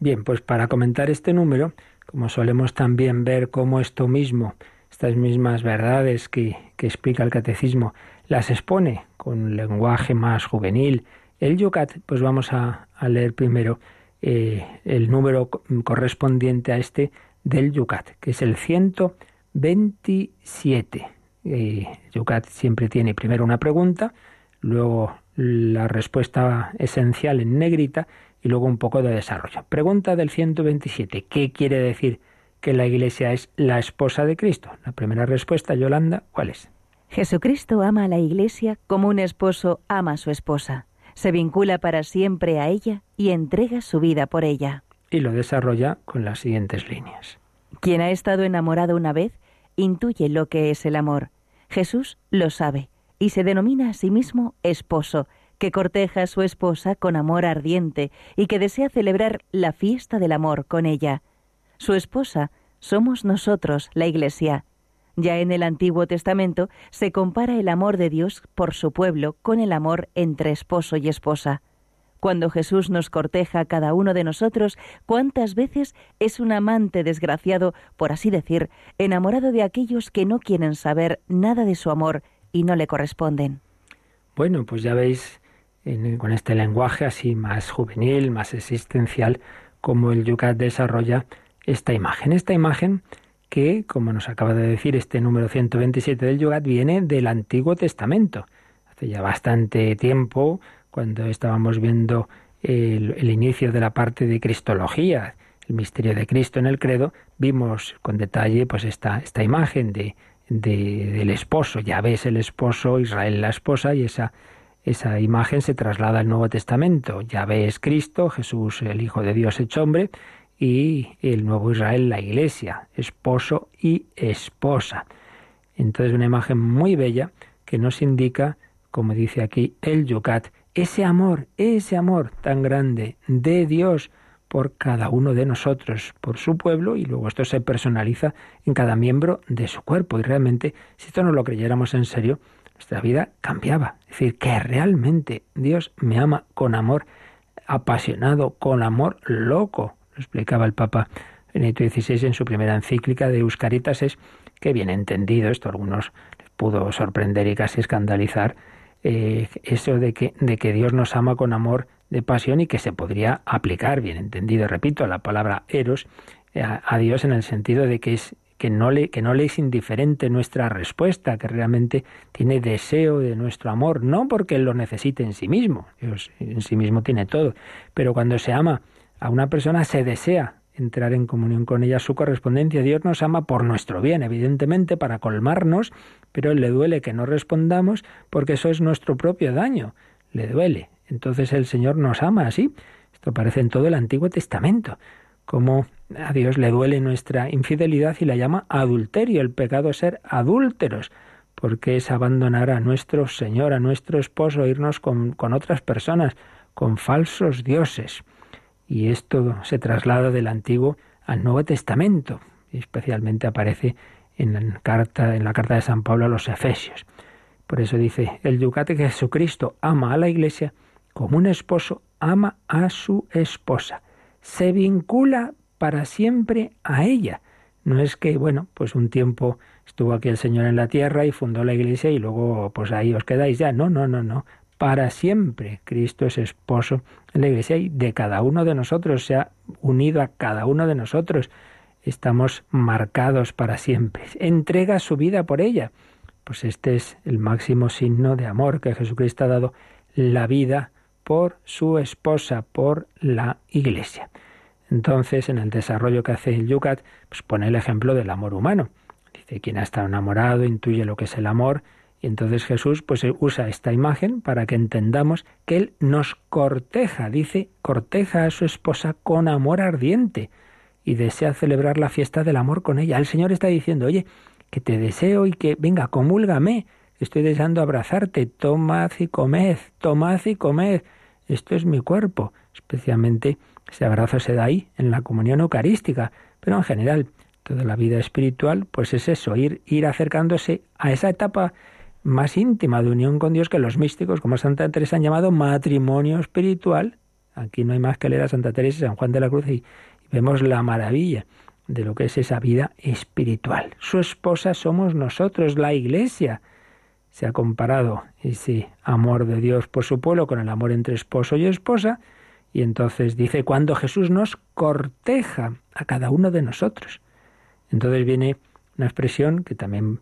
Bien, pues para comentar este número, como solemos también ver cómo esto mismo, estas mismas verdades que, explica el catecismo, las expone con lenguaje más juvenil, el Yucat, pues vamos a, leer primero eh, el número correspondiente a este del Yucat, que es el 127. Yucat siempre tiene primero una pregunta, luego la respuesta esencial en negrita y luego un poco de desarrollo. Pregunta del 127. ¿Qué quiere decir que la Iglesia es la esposa de Cristo? La primera respuesta, Yolanda, ¿cuál es? Jesucristo ama a la Iglesia como un esposo ama a su esposa. Se vincula para siempre a ella y entrega su vida por ella. Y lo desarrolla con las siguientes líneas. Quien ha estado enamorado una vez intuye lo que es el amor. Jesús lo sabe y se denomina a sí mismo esposo, que corteja a su esposa con amor ardiente y que desea celebrar la fiesta del amor con ella. Su esposa somos nosotros, la Iglesia. Ya en el Antiguo Testamento se compara el amor de Dios por su pueblo con el amor entre esposo y esposa. Cuando Jesús nos corteja a cada uno de nosotros, ¿cuántas veces es un amante desgraciado, por así decir, enamorado de aquellos que no quieren saber nada de su amor y no le corresponden? Bueno, pues ya veis con este lenguaje así más juvenil, más existencial, como el Yucat desarrolla esta imagen. Esta imagen que, como nos acaba de decir este número 127 del Yucat, viene del Antiguo Testamento. Hace ya bastante tiempo cuando estábamos viendo el, inicio de la parte de Cristología, el misterio de Cristo en el credo, vimos con detalle pues esta, esta imagen de, del esposo, ya ves el esposo, Israel la esposa, y esa, esa imagen se traslada al Nuevo Testamento. Ya ves Cristo, Jesús el Hijo de Dios hecho hombre, y el nuevo Israel, la iglesia, esposo y esposa. Entonces una imagen muy bella que nos indica, como dice aquí el Yucat, ese amor, ese amor tan grande de Dios por cada uno de nosotros, por su pueblo, y luego esto se personaliza en cada miembro de su cuerpo. Y realmente, si esto no lo creyéramos en serio, nuestra vida cambiaba. Es decir, que realmente Dios me ama con amor apasionado, con amor loco. Lo explicaba el Papa Benito XVI en su primera encíclica de Euscaritas, es que bien entendido, esto a algunos les pudo sorprender y casi escandalizar, eh, eso de que, de que Dios nos ama con amor de pasión y que se podría aplicar, bien entendido, repito, la palabra eros eh, a, Dios en el sentido de que es que no, le, que no le es indiferente nuestra respuesta, que realmente tiene deseo de nuestro amor, no porque Él lo necesite en sí mismo, Dios en sí mismo tiene todo, pero cuando se ama a una persona se desea entrar en comunión con ella, su correspondencia. Dios nos ama por nuestro bien, evidentemente, para colmarnos, pero le duele que no respondamos porque eso es nuestro propio daño. Le duele. Entonces el Señor nos ama así. Esto aparece en todo el Antiguo Testamento. Como a Dios le duele nuestra infidelidad y la llama adulterio, el pecado ser adúlteros, porque es abandonar a nuestro Señor, a nuestro esposo, irnos con, con otras personas, con falsos dioses. Y esto se traslada del Antiguo al Nuevo Testamento, y especialmente aparece en la carta, en la carta de San Pablo a los Efesios. Por eso dice, el yucate que Jesucristo ama a la Iglesia como un esposo ama a su esposa. Se vincula para siempre a ella. No es que, bueno, pues un tiempo estuvo aquí el Señor en la tierra y fundó la iglesia y luego pues ahí os quedáis ya. No, no, no, no para siempre. Cristo es esposo en la iglesia y de cada uno de nosotros, se ha unido a cada uno de nosotros. Estamos marcados para siempre. Entrega su vida por ella. Pues este es el máximo signo de amor que Jesucristo ha dado, la vida por su esposa, por la iglesia. Entonces, en el desarrollo que hace el Yucat, pues pone el ejemplo del amor humano. Dice, quien ha estado enamorado intuye lo que es el amor, y entonces Jesús pues usa esta imagen para que entendamos que él nos corteja, dice, corteja a su esposa con amor ardiente y desea celebrar la fiesta del amor con ella. El Señor está diciendo, "Oye, que te deseo y que venga, comúlgame, estoy deseando abrazarte, tomad y comed, tomad y comed. Esto es mi cuerpo." Especialmente ese abrazo se da ahí en la comunión eucarística, pero en general toda la vida espiritual pues es eso, ir ir acercándose a esa etapa más íntima de unión con Dios que los místicos, como Santa Teresa, han llamado matrimonio espiritual. Aquí no hay más que leer a Santa Teresa y San Juan de la Cruz y, vemos la maravilla de lo que es esa vida espiritual. Su esposa somos nosotros, la Iglesia. Se ha comparado ese amor de Dios por su pueblo con el amor entre esposo y esposa, y entonces dice, cuando Jesús nos corteja a cada uno de nosotros. Entonces viene una expresión que también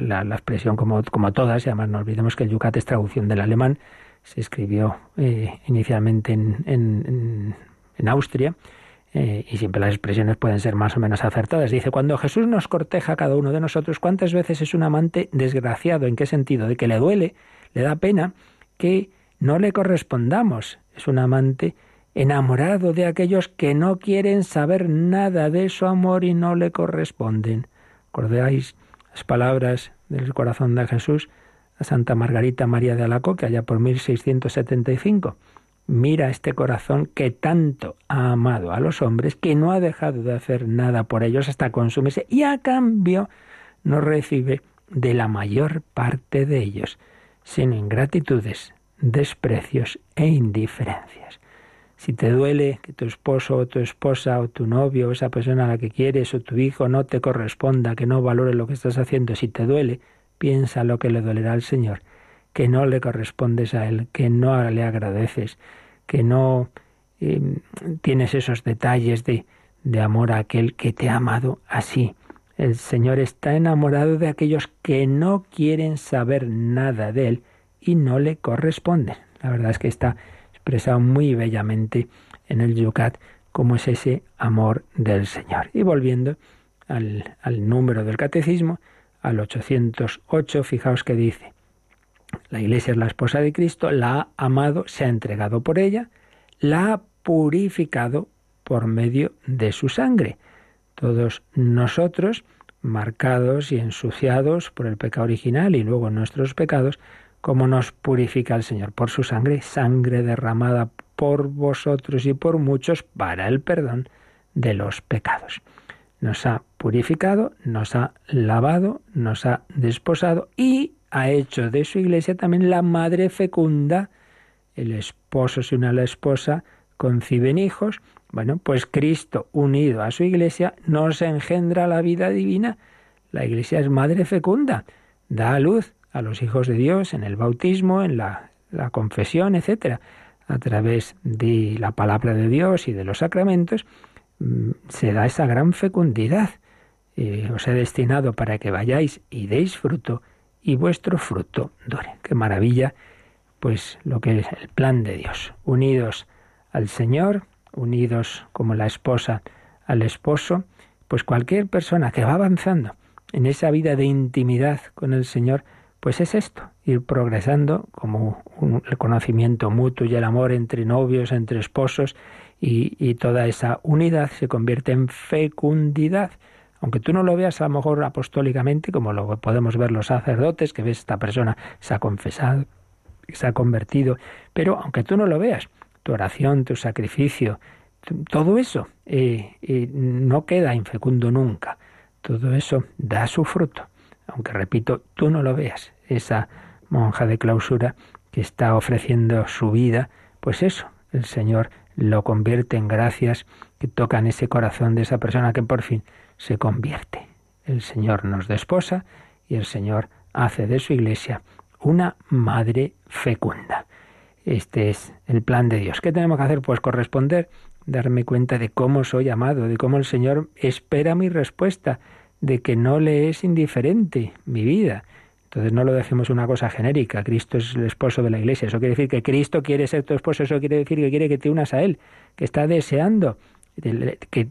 la, expresión como, como todas, y además no olvidemos que el Yucat es traducción del alemán, se escribió eh, inicialmente en, en, en Austria, eh, y siempre las expresiones pueden ser más o menos acertadas. Dice, cuando Jesús nos corteja a cada uno de nosotros, ¿cuántas veces es un amante desgraciado? ¿En qué sentido? De que le duele, le da pena que no le correspondamos. Es un amante enamorado de aquellos que no quieren saber nada de su amor y no le corresponden. ¿Acordáis las palabras del corazón de Jesús a Santa Margarita María de Alacoque, allá por 1675. Mira este corazón que tanto ha amado a los hombres, que no ha dejado de hacer nada por ellos hasta consumirse, y a cambio no recibe de la mayor parte de ellos, sino ingratitudes, desprecios e indiferencias. Si te duele que tu esposo o tu esposa o tu novio o esa persona a la que quieres o tu hijo no te corresponda, que no valore lo que estás haciendo, si te duele, piensa lo que le dolerá al Señor, que no le correspondes a Él, que no le agradeces, que no em, tienes esos detalles de, de amor a aquel que te ha amado así. El Señor está enamorado de aquellos que no quieren saber nada de Él y no le corresponden. La verdad es que está expresado muy bellamente en el Yucat cómo es ese amor del Señor. Y volviendo al, al número del catecismo, al 808, fijaos que dice, la Iglesia es la esposa de Cristo, la ha amado, se ha entregado por ella, la ha purificado por medio de su sangre. Todos nosotros, marcados y ensuciados por el pecado original y luego nuestros pecados, cómo nos purifica el Señor por su sangre, sangre derramada por vosotros y por muchos para el perdón de los pecados. Nos ha purificado, nos ha lavado, nos ha desposado y ha hecho de su iglesia también la madre fecunda. El esposo se une a la esposa, conciben hijos. Bueno, pues Cristo unido a su iglesia nos engendra la vida divina. La iglesia es madre fecunda, da a luz a los hijos de Dios en el bautismo, en la, confesión, etcétera, a través de la palabra de Dios y de los sacramentos, mm, se da esa gran fecundidad. Eh, os he destinado para que vayáis y deis fruto y vuestro fruto dure. Qué maravilla, pues lo que es el plan de Dios. Unidos al Señor, unidos como la esposa al esposo, pues cualquier persona que va avanzando en esa vida de intimidad con el Señor, pues es esto, ir progresando como el conocimiento mutuo y el amor entre novios, entre esposos, y, y toda esa unidad se convierte en fecundidad. Aunque tú no lo veas a lo mejor apostólicamente, como lo podemos ver los sacerdotes, que ves esta persona se ha confesado, se ha convertido, pero aunque tú no lo veas, tu oración, tu sacrificio, todo eso eh, eh, no queda infecundo nunca. Todo eso da su fruto. Aunque repito, tú no lo veas. Esa monja de clausura que está ofreciendo su vida, pues eso, el Señor lo convierte en gracias que tocan ese corazón de esa persona que por fin se convierte. El Señor nos desposa y el Señor hace de su iglesia una madre fecunda. Este es el plan de Dios. ¿Qué tenemos que hacer? Pues corresponder darme cuenta de cómo soy amado, de cómo el Señor espera mi respuesta, de que no le es indiferente mi vida. Entonces no lo dejemos una cosa genérica. Cristo es el esposo de la iglesia. Eso quiere decir que Cristo quiere ser tu esposo. Eso quiere decir que quiere que te unas a Él, que está deseando que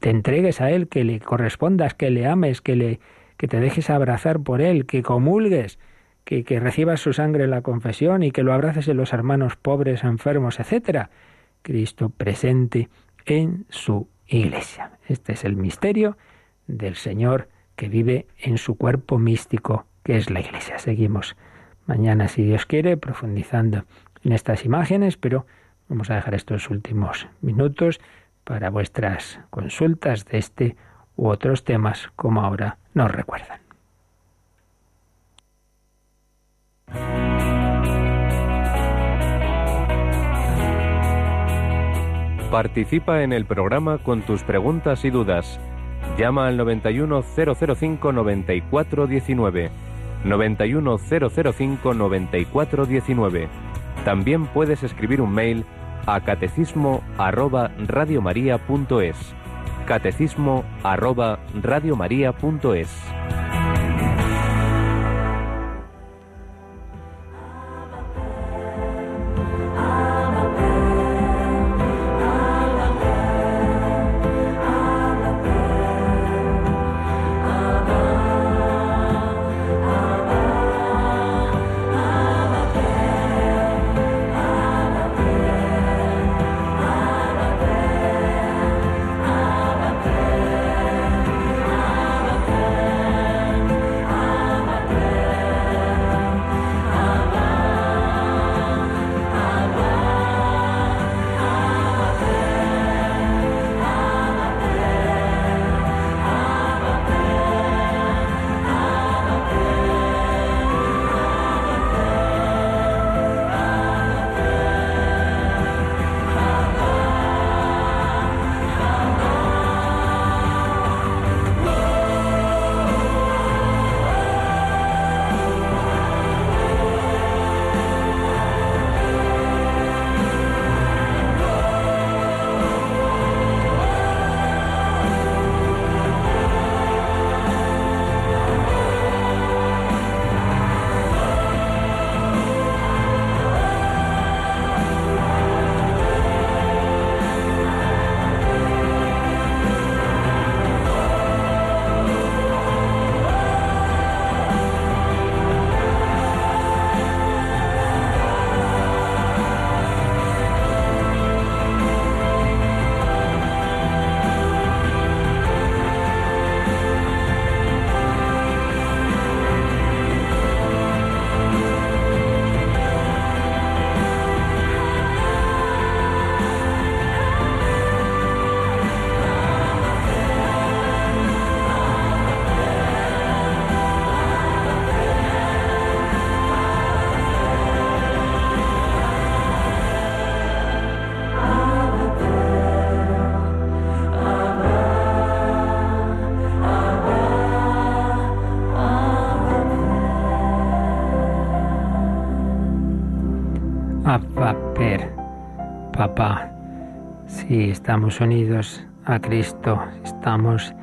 te entregues a Él, que le correspondas, que le ames, que, le, que te dejes abrazar por Él, que comulgues, que, que recibas su sangre en la confesión y que lo abraces en los hermanos pobres, enfermos, etcétera. Cristo presente en su iglesia. Este es el misterio del Señor que vive en su cuerpo místico, que es la iglesia. Seguimos mañana, si Dios quiere, profundizando en estas imágenes, pero vamos a dejar estos últimos minutos para vuestras consultas de este u otros temas, como ahora nos recuerdan. Participa en el programa con tus preguntas y dudas. Llama al 91005 9419. 91005 9419. También puedes escribir un mail a catecismo arroba radiomaria.es. Catecismo arroba radiomaria.es. estamos unidos a Cristo, estamos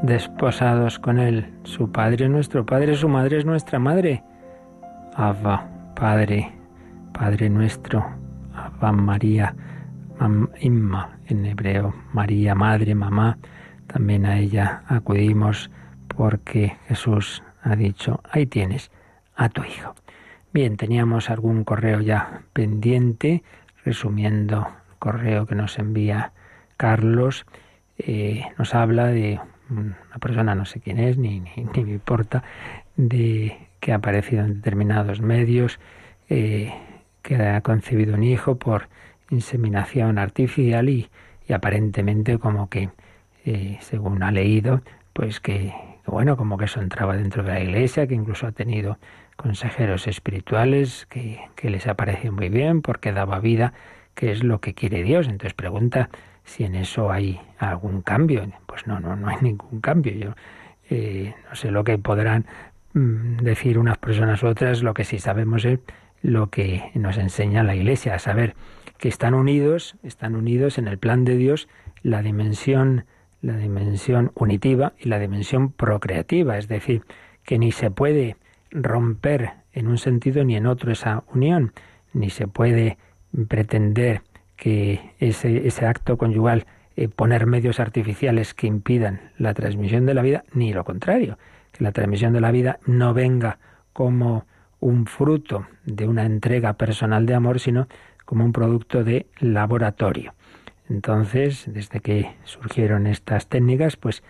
desposados con Él. Su Padre es nuestro Padre, su Madre es nuestra Madre. Abba, Padre, Padre nuestro, Abba María, Imma, en hebreo María, madre, mamá, también a ella acudimos porque Jesús ha dicho, ahí tienes a tu hijo. Bien, teníamos algún correo ya pendiente, resumiendo el correo que nos envía Carlos, eh, nos habla de una persona, no sé quién es, ni, me importa, de que ha aparecido en determinados medios, eh, que ha concebido un hijo por inseminación artificial y, aparentemente como que, eh, según ha leído, pues que, bueno, como que eso entraba dentro de la iglesia, que incluso ha tenido consejeros espirituales que, que les ha parecido muy bien porque daba vida, que es lo que quiere Dios. Entonces pregunta si en eso hay algún cambio. Pues no, no, no hay ningún cambio. Yo eh, no sé lo que podrán mm, decir unas personas u otras, lo que sí sabemos es lo que nos enseña la Iglesia, a saber que están unidos, están unidos en el plan de Dios la dimensión, la dimensión unitiva y la dimensión procreativa, es decir, que ni se puede romper en un sentido ni en otro esa unión, ni se puede pretender que ese, ese acto conyugal eh, poner medios artificiales que impidan la transmisión de la vida, ni lo contrario, que la transmisión de la vida no venga como un fruto de una entrega personal de amor, sino como un producto de laboratorio. Entonces, desde que surgieron estas técnicas, pues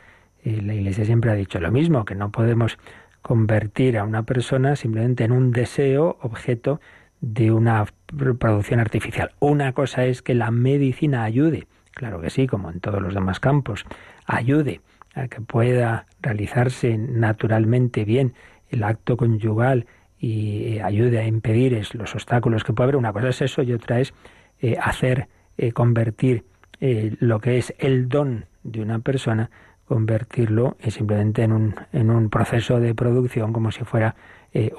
eh, la Iglesia siempre ha dicho lo mismo, que no podemos convertir a una persona simplemente en un deseo objeto de una producción artificial. Una cosa es que la medicina ayude, claro que sí, como en todos los demás campos, ayude a que pueda realizarse naturalmente bien el acto conyugal y ayude a impedir los obstáculos que puede haber. Una cosa es eso y otra es eh, hacer, eh, convertir eh, lo que es el don de una persona, convertirlo simplemente en un, en un proceso de producción como si fuera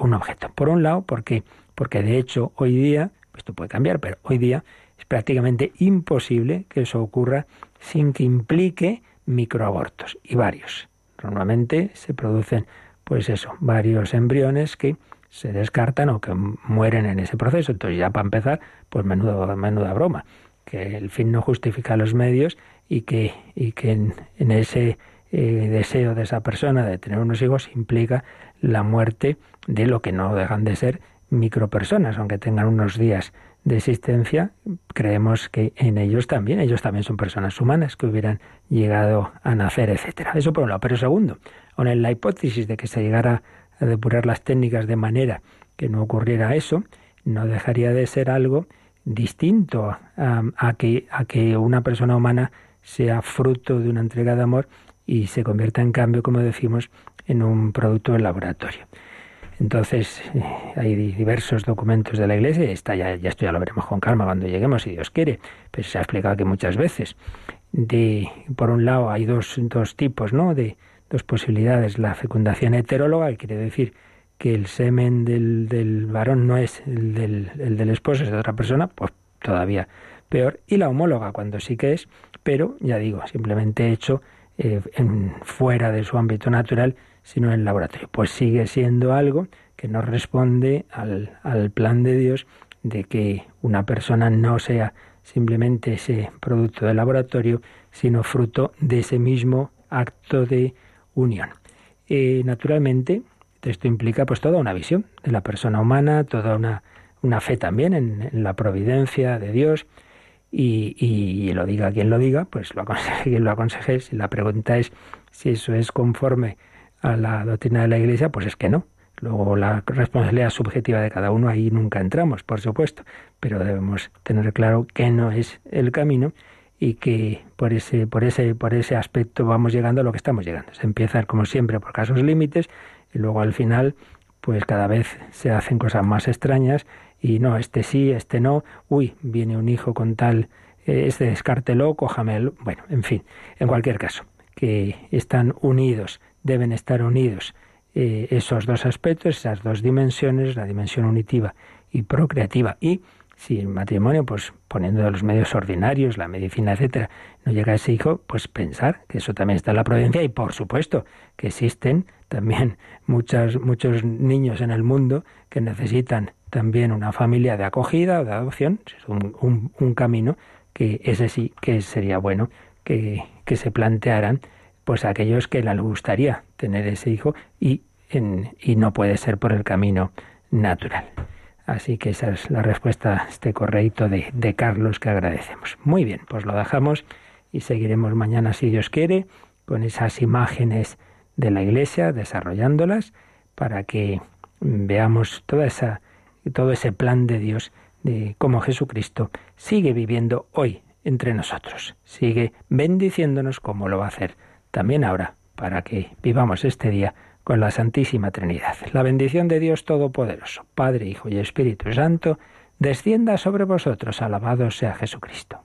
un objeto. Por un lado, porque porque de hecho hoy día, esto puede cambiar, pero hoy día es prácticamente imposible que eso ocurra sin que implique microabortos y varios. Normalmente se producen, pues eso, varios embriones que se descartan o que mueren en ese proceso. Entonces ya para empezar, pues menuda, menuda broma, que el fin no justifica los medios y que, y que en, ese eh, deseo de esa persona de tener unos hijos implica la muerte de lo que no dejan de ser micropersonas, aunque tengan unos días de existencia, creemos que en ellos también, ellos también son personas humanas que hubieran llegado a nacer, etcétera. Eso por un lado. Pero segundo, en la hipótesis de que se llegara a depurar las técnicas de manera que no ocurriera eso, no dejaría de ser algo distinto a, que, a que una persona humana sea fruto de una entrega de amor y se convierta en cambio, como decimos, en un producto del laboratorio. Entonces, eh, hay diversos documentos de la Iglesia, está ya, ya esto ya lo veremos con calma cuando lleguemos, si Dios quiere, pero se ha explicado que muchas veces. De, por un lado, hay dos, dos tipos, ¿no? De dos posibilidades. La fecundación heteróloga, que quiere decir que el semen del, del varón no es el del, el del esposo, es de otra persona, pues todavía peor. Y la homóloga, cuando sí que es, pero ya digo, simplemente hecho eh, en, fuera de su ámbito natural sino en el laboratorio. Pues sigue siendo algo que no responde al, al plan de Dios de que una persona no sea simplemente ese producto de laboratorio, sino fruto de ese mismo acto de unión. Eh, naturalmente, esto implica pues toda una visión de la persona humana, toda una, una fe también en, la providencia de Dios, y, y, lo diga quien lo diga, pues lo aconseje quien lo aconseje. Si la pregunta es si eso es conforme a la doctrina de la Iglesia, pues es que no. Luego la responsabilidad subjetiva de cada uno ahí nunca entramos, por supuesto, pero debemos tener claro que no es el camino y que por ese por ese por ese aspecto vamos llegando a lo que estamos llegando. Se empieza como siempre por casos límites y luego al final pues cada vez se hacen cosas más extrañas y no, este sí, este no, uy, viene un hijo con tal, eh, este descártelo, cójame, bueno, en fin, en cualquier caso, que están unidos deben estar unidos eh, esos dos aspectos, esas dos dimensiones, la dimensión unitiva y procreativa. Y si el matrimonio, pues poniendo los medios ordinarios, la medicina, etcétera, no llega a ese hijo, pues pensar que eso también está en la providencia y por supuesto que existen también muchas, muchos niños en el mundo que necesitan también una familia de acogida o de adopción, es un camino que ese sí que sería bueno que, que se plantearan pues aquellos que les gustaría tener ese hijo y, y no puede ser por el camino natural. Así que esa es la respuesta a este correito de, de Carlos que agradecemos. Muy bien, pues lo dejamos y seguiremos mañana, si Dios quiere, con esas imágenes de la Iglesia, desarrollándolas para que veamos toda esa, todo ese plan de Dios de cómo Jesucristo sigue viviendo hoy entre nosotros, sigue bendiciéndonos como lo va a hacer también ahora, para que vivamos este día con la Santísima Trinidad. La bendición de Dios Todopoderoso, Padre, Hijo y Espíritu Santo, descienda sobre vosotros. Alabado sea Jesucristo.